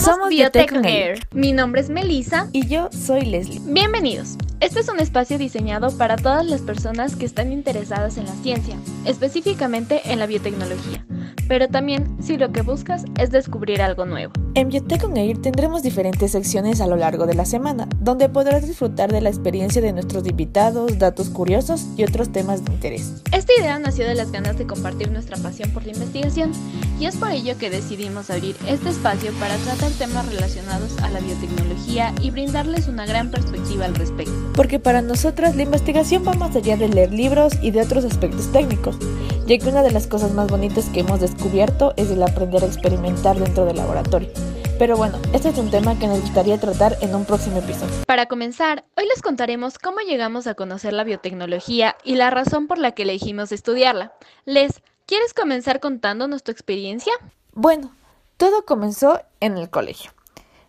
Somos, Biotech Air. Mi nombre es Melissa. Y yo soy Leslie. Bienvenidos. Este es un espacio diseñado para todas las personas que están interesadas en la ciencia, específicamente en la biotecnología pero también si lo que buscas es descubrir algo nuevo. En Biotech on Air tendremos diferentes secciones a lo largo de la semana, donde podrás disfrutar de la experiencia de nuestros invitados, datos curiosos y otros temas de interés. Esta idea nació de las ganas de compartir nuestra pasión por la investigación y es por ello que decidimos abrir este espacio para tratar temas relacionados a la biotecnología y brindarles una gran perspectiva al respecto. Porque para nosotras la investigación va más allá de leer libros y de otros aspectos técnicos, ya que una de las cosas más bonitas que hemos descubierto es el aprender a experimentar dentro del laboratorio. Pero bueno, este es un tema que nos gustaría tratar en un próximo episodio. Para comenzar, hoy les contaremos cómo llegamos a conocer la biotecnología y la razón por la que elegimos estudiarla. Les, ¿quieres comenzar contándonos tu experiencia? Bueno, todo comenzó en el colegio.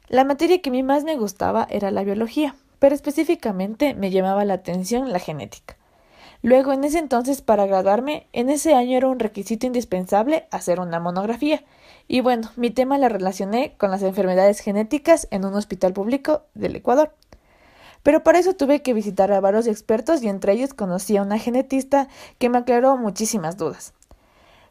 La materia que a mí más me gustaba era la biología, pero específicamente me llamaba la atención la genética. Luego, en ese entonces, para graduarme, en ese año era un requisito indispensable hacer una monografía. Y bueno, mi tema la relacioné con las enfermedades genéticas en un hospital público del Ecuador. Pero para eso tuve que visitar a varios expertos y entre ellos conocí a una genetista que me aclaró muchísimas dudas.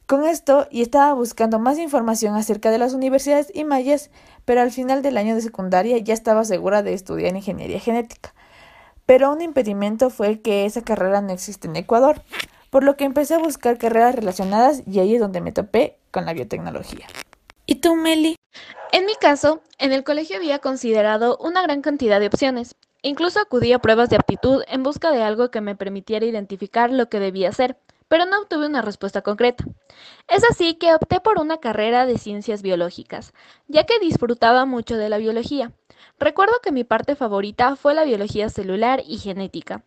Con esto, y estaba buscando más información acerca de las universidades y mayas, pero al final del año de secundaria ya estaba segura de estudiar ingeniería genética. Pero un impedimento fue que esa carrera no existe en Ecuador, por lo que empecé a buscar carreras relacionadas y ahí es donde me topé con la biotecnología. ¿Y tú, Meli? En mi caso, en el colegio había considerado una gran cantidad de opciones. Incluso acudí a pruebas de aptitud en busca de algo que me permitiera identificar lo que debía hacer, pero no obtuve una respuesta concreta. Es así que opté por una carrera de ciencias biológicas, ya que disfrutaba mucho de la biología, Recuerdo que mi parte favorita fue la biología celular y genética.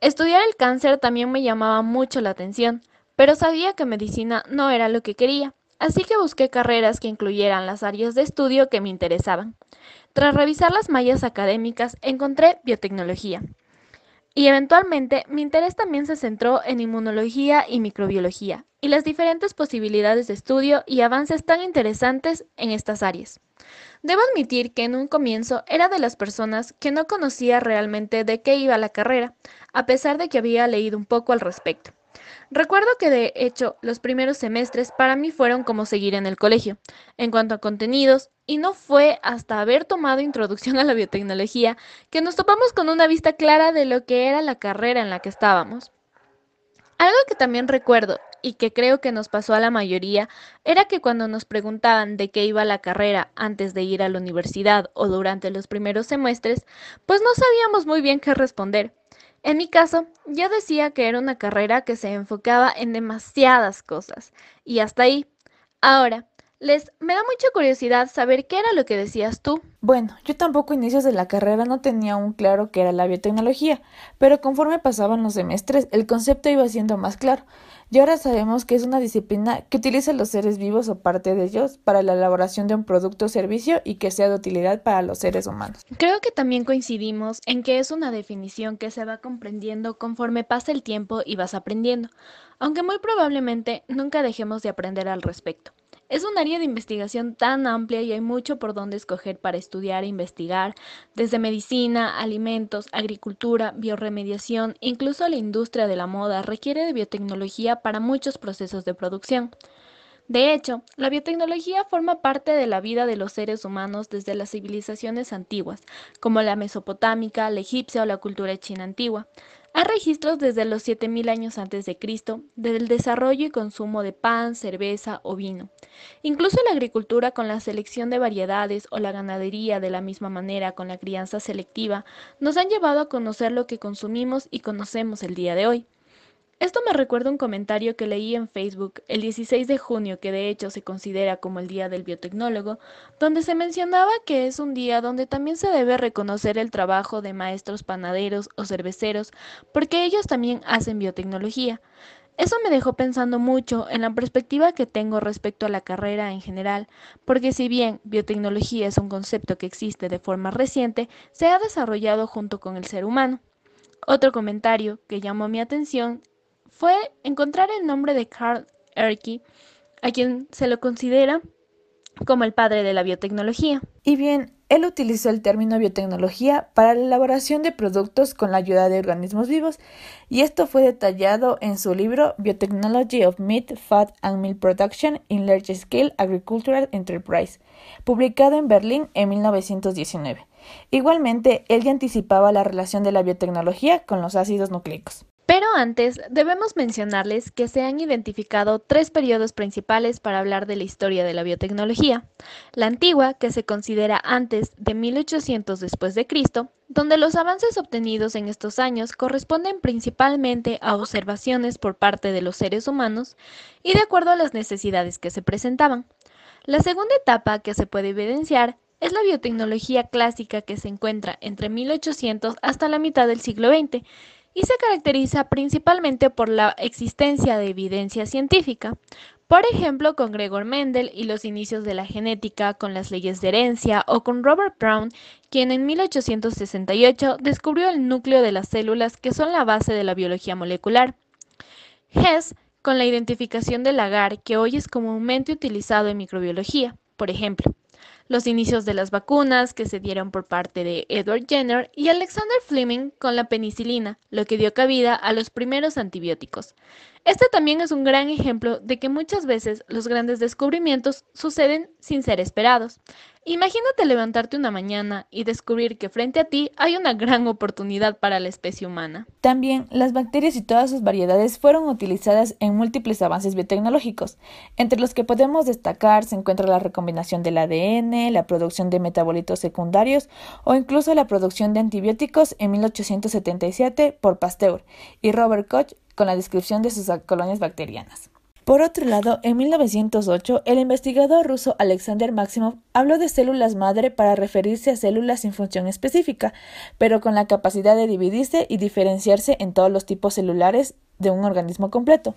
Estudiar el cáncer también me llamaba mucho la atención, pero sabía que medicina no era lo que quería, así que busqué carreras que incluyeran las áreas de estudio que me interesaban. Tras revisar las mallas académicas, encontré biotecnología. Y eventualmente mi interés también se centró en inmunología y microbiología, y las diferentes posibilidades de estudio y avances tan interesantes en estas áreas. Debo admitir que en un comienzo era de las personas que no conocía realmente de qué iba la carrera, a pesar de que había leído un poco al respecto. Recuerdo que de hecho los primeros semestres para mí fueron como seguir en el colegio, en cuanto a contenidos, y no fue hasta haber tomado introducción a la biotecnología que nos topamos con una vista clara de lo que era la carrera en la que estábamos. Algo que también recuerdo y que creo que nos pasó a la mayoría era que cuando nos preguntaban de qué iba la carrera antes de ir a la universidad o durante los primeros semestres, pues no sabíamos muy bien qué responder. En mi caso, yo decía que era una carrera que se enfocaba en demasiadas cosas, y hasta ahí. Ahora, les me da mucha curiosidad saber qué era lo que decías tú. Bueno, yo tampoco inicios de la carrera no tenía un claro qué era la biotecnología, pero conforme pasaban los semestres el concepto iba siendo más claro. Y ahora sabemos que es una disciplina que utiliza los seres vivos o parte de ellos para la elaboración de un producto o servicio y que sea de utilidad para los seres humanos. Creo que también coincidimos en que es una definición que se va comprendiendo conforme pasa el tiempo y vas aprendiendo, aunque muy probablemente nunca dejemos de aprender al respecto. Es un área de investigación tan amplia y hay mucho por donde escoger para estudiar e investigar, desde medicina, alimentos, agricultura, bioremediación, incluso la industria de la moda requiere de biotecnología para muchos procesos de producción. De hecho, la biotecnología forma parte de la vida de los seres humanos desde las civilizaciones antiguas, como la mesopotámica, la egipcia o la cultura china antigua. Hay registros desde los 7000 años antes de Cristo del desarrollo y consumo de pan, cerveza o vino. Incluso la agricultura con la selección de variedades o la ganadería de la misma manera con la crianza selectiva nos han llevado a conocer lo que consumimos y conocemos el día de hoy. Esto me recuerda un comentario que leí en Facebook el 16 de junio, que de hecho se considera como el Día del Biotecnólogo, donde se mencionaba que es un día donde también se debe reconocer el trabajo de maestros panaderos o cerveceros, porque ellos también hacen biotecnología. Eso me dejó pensando mucho en la perspectiva que tengo respecto a la carrera en general, porque si bien biotecnología es un concepto que existe de forma reciente, se ha desarrollado junto con el ser humano. Otro comentario que llamó mi atención fue encontrar el nombre de Carl Erke, a quien se lo considera como el padre de la biotecnología. Y bien, él utilizó el término biotecnología para la elaboración de productos con la ayuda de organismos vivos, y esto fue detallado en su libro Biotechnology of Meat, Fat and Milk Production in Large Scale Agricultural Enterprise, publicado en Berlín en 1919. Igualmente, él ya anticipaba la relación de la biotecnología con los ácidos nucleicos. Pero antes, debemos mencionarles que se han identificado tres periodos principales para hablar de la historia de la biotecnología. La antigua, que se considera antes de 1800 después de Cristo, donde los avances obtenidos en estos años corresponden principalmente a observaciones por parte de los seres humanos y de acuerdo a las necesidades que se presentaban. La segunda etapa que se puede evidenciar es la biotecnología clásica que se encuentra entre 1800 hasta la mitad del siglo XX y se caracteriza principalmente por la existencia de evidencia científica, por ejemplo con Gregor Mendel y los inicios de la genética, con las leyes de herencia o con Robert Brown, quien en 1868 descubrió el núcleo de las células que son la base de la biología molecular. Hess con la identificación del agar que hoy es comúnmente utilizado en microbiología, por ejemplo los inicios de las vacunas que se dieron por parte de Edward Jenner y Alexander Fleming con la penicilina, lo que dio cabida a los primeros antibióticos. Este también es un gran ejemplo de que muchas veces los grandes descubrimientos suceden sin ser esperados. Imagínate levantarte una mañana y descubrir que frente a ti hay una gran oportunidad para la especie humana. También las bacterias y todas sus variedades fueron utilizadas en múltiples avances biotecnológicos, entre los que podemos destacar se encuentra la recombinación del ADN, la producción de metabolitos secundarios o incluso la producción de antibióticos en 1877 por Pasteur y Robert Koch con la descripción de sus colonias bacterianas. Por otro lado, en 1908, el investigador ruso Alexander Maximov habló de células madre para referirse a células sin función específica, pero con la capacidad de dividirse y diferenciarse en todos los tipos celulares de un organismo completo.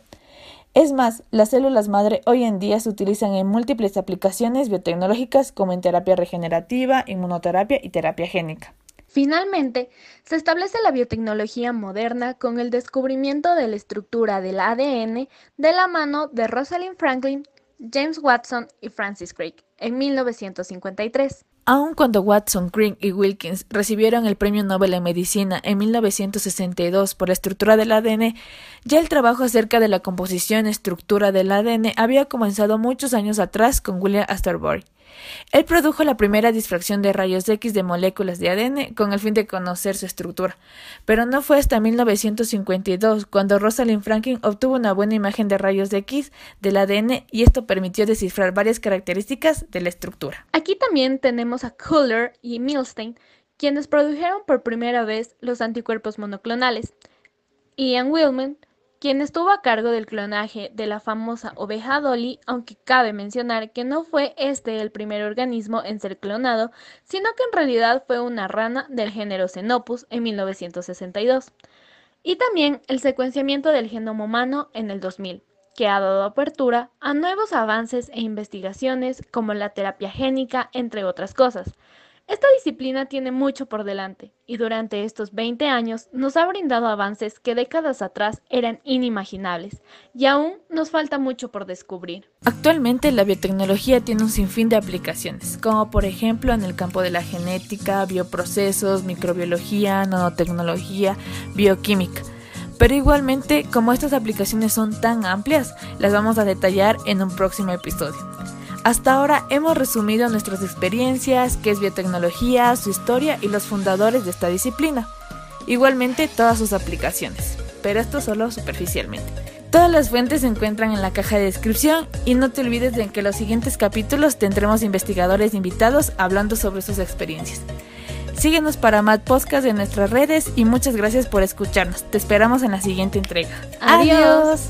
Es más, las células madre hoy en día se utilizan en múltiples aplicaciones biotecnológicas como en terapia regenerativa, inmunoterapia y terapia génica. Finalmente, se establece la biotecnología moderna con el descubrimiento de la estructura del ADN de la mano de Rosalind Franklin, James Watson y Francis Crick en 1953. Aun cuando Watson, Crick y Wilkins recibieron el Premio Nobel en Medicina en 1962 por la estructura del ADN, ya el trabajo acerca de la composición y estructura del ADN había comenzado muchos años atrás con William Astorbury. Él produjo la primera difracción de rayos X de moléculas de ADN con el fin de conocer su estructura, pero no fue hasta 1952 cuando Rosalind Franklin obtuvo una buena imagen de rayos X del ADN y esto permitió descifrar varias características de la estructura. Aquí también tenemos a Kuller y Milstein, quienes produjeron por primera vez los anticuerpos monoclonales. Ian Willman quien estuvo a cargo del clonaje de la famosa oveja Dolly, aunque cabe mencionar que no fue este el primer organismo en ser clonado, sino que en realidad fue una rana del género Xenopus en 1962. Y también el secuenciamiento del genoma humano en el 2000, que ha dado apertura a nuevos avances e investigaciones como la terapia génica, entre otras cosas. Esta disciplina tiene mucho por delante y durante estos 20 años nos ha brindado avances que décadas atrás eran inimaginables y aún nos falta mucho por descubrir. Actualmente la biotecnología tiene un sinfín de aplicaciones, como por ejemplo en el campo de la genética, bioprocesos, microbiología, nanotecnología, bioquímica. Pero igualmente, como estas aplicaciones son tan amplias, las vamos a detallar en un próximo episodio. Hasta ahora hemos resumido nuestras experiencias, qué es biotecnología, su historia y los fundadores de esta disciplina. Igualmente todas sus aplicaciones, pero esto solo superficialmente. Todas las fuentes se encuentran en la caja de descripción y no te olvides de que en los siguientes capítulos tendremos investigadores invitados hablando sobre sus experiencias. Síguenos para más podcasts en nuestras redes y muchas gracias por escucharnos. Te esperamos en la siguiente entrega. Adiós.